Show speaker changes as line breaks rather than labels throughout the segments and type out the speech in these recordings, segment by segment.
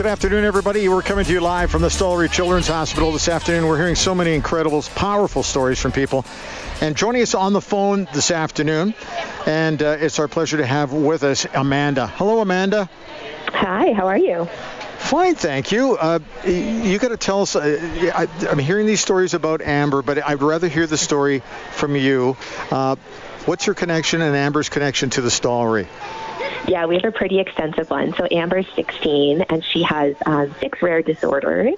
Good afternoon, everybody. We're coming to you live from the Stollery Children's Hospital this afternoon. We're hearing so many incredible, powerful stories from people. And joining us on the phone this afternoon, and uh, it's our pleasure to have with us Amanda. Hello, Amanda.
Hi, how are you?
Fine, thank you. Uh, you got to tell us. Uh, I, am hearing these stories about Amber, but I'd rather hear the story from you. Uh, what's your connection and Amber's connection to the Stollery?
Yeah, we have a pretty extensive one. So Amber's 16, and she has um, six rare disorders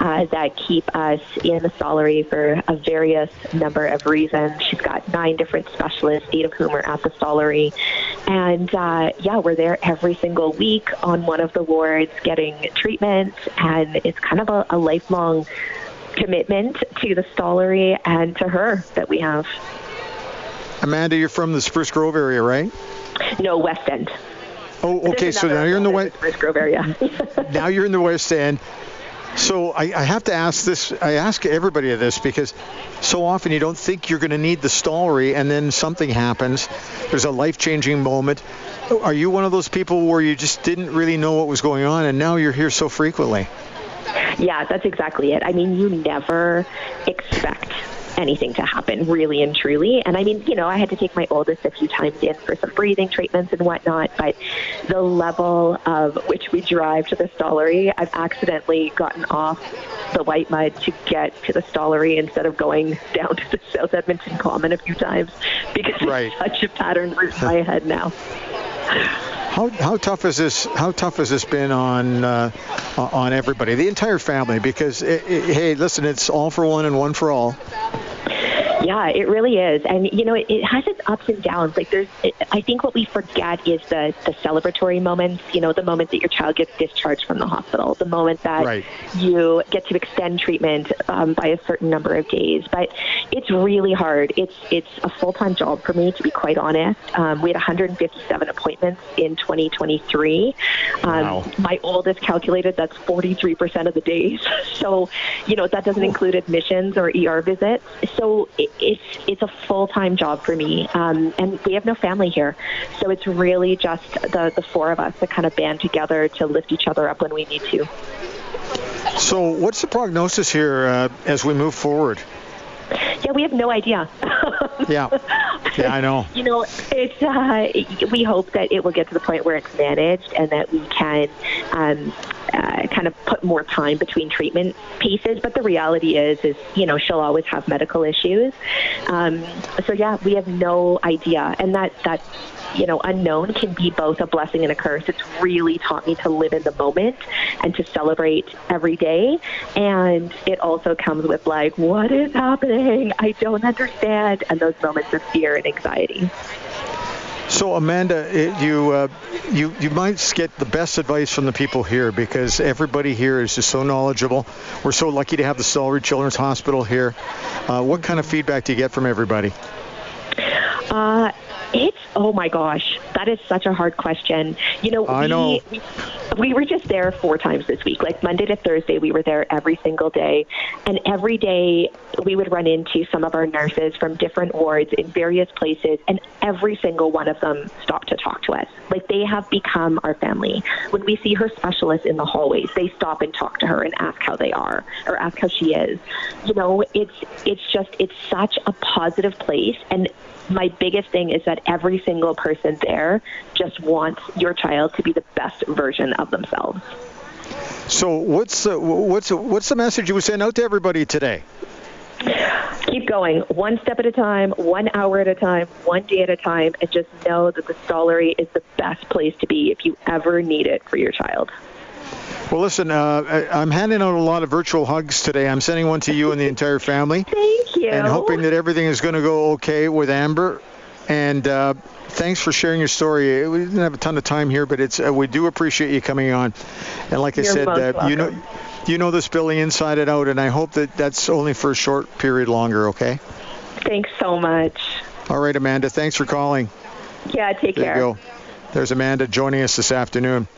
uh, that keep us in the Stollery for a various number of reasons. She's got nine different specialists, eight of whom are at the Stollery. And uh, yeah, we're there every single week on one of the wards getting treatment, and it's kind of a, a lifelong commitment to the Stollery and to her that we have.
Amanda, you're from the Spruce Grove area, right?
No, West End.
Oh, okay. So now you're in the West
Spruce Grove area.
now you're in the West End. So I, I, have to ask this. I ask everybody this because so often you don't think you're going to need the Stollery, and then something happens. There's a life-changing moment. Are you one of those people where you just didn't really know what was going on, and now you're here so frequently?
Yeah, that's exactly it. I mean, you never expect anything to happen, really and truly. And I mean, you know, I had to take my oldest a few times in for some breathing treatments and whatnot, but the level of which we drive to the Stollery, I've accidentally gotten off the Whitemud to get to the Stollery instead of going down to the South Edmonton Common a few times because right. it's such a pattern in my head now.
How, how tough is this? How tough has this been on uh, on everybody, the entire family? Because it, it, hey, listen, it's all for one and one for all.
Yeah, it really is, and you know, it, it has its ups and downs. Like there's, it, I think what we forget is the the celebratory moments. You know, the moment that your child gets discharged from the hospital, the moment that
right.
you get to extend treatment um, by a certain number of days. But it's really hard. It's it's a full time job for me, to be quite honest. Um, we had 157 appointments in 2023. Um, wow. My oldest calculated that's 43 percent of the days. So, you know, that doesn't include admissions or ER visits. So. It, it's it's a full time job for me, um, and we have no family here, so it's really just the the four of us that kind of band together to lift each other up when we need to.
So, what's the prognosis here uh, as we move forward?
Yeah, we have no idea.
yeah, yeah, I know.
you know, it's uh, we hope that it will get to the point where it's managed and that we can um, uh, kind of put more time between treatment pieces. But the reality is, is you know, she'll always have medical issues. Um, so yeah, we have no idea, and that that you know, unknown can be both a blessing and a curse. It's really taught me to live in the moment and to celebrate every day. And it also comes with like, what is happening? I don't understand, and those moments of fear and anxiety.
So Amanda, you uh, you you might get the best advice from the people here because everybody here is just so knowledgeable. We're so lucky to have the Stollery Children's Hospital here. Uh, what kind of feedback do you get from everybody?
Uh, it's oh my gosh, that is such a hard question. You know,
I
we,
know.
We, we were just there four times this week. Like Monday to Thursday, we were there every single day, and every day we would run into some of our nurses from different wards in various places, and every single one of them stopped to talk to us. Like they have become our family. When we see her specialists in the hallways, they stop and talk to her and ask how they are or ask how she is. You know, it's it's just it's such a positive place, and my biggest thing is that every single person there just wants your child to be the best version of themselves.
So what's the, what's what's the message you would send out to everybody today?
Keep going, one step at a time, one hour at a time, one day at a time, and just know that the Stollery is the best place to be if you ever need it for your child.
Well, listen, uh, I'm handing out a lot of virtual hugs today. I'm sending one to you and the entire family.
Thank you.
And hoping that everything is going to go okay with Amber. And uh, thanks for sharing your story. We didn't have a ton of time here, but it's uh, we do appreciate you coming on. And like
You're
I said,
uh,
you know you know this Billy inside and out, and I hope that that's only for a short period longer. Okay.
Thanks so much.
All right, Amanda. Thanks for calling.
Yeah. Take
there
care.
You go. There's Amanda joining us this afternoon.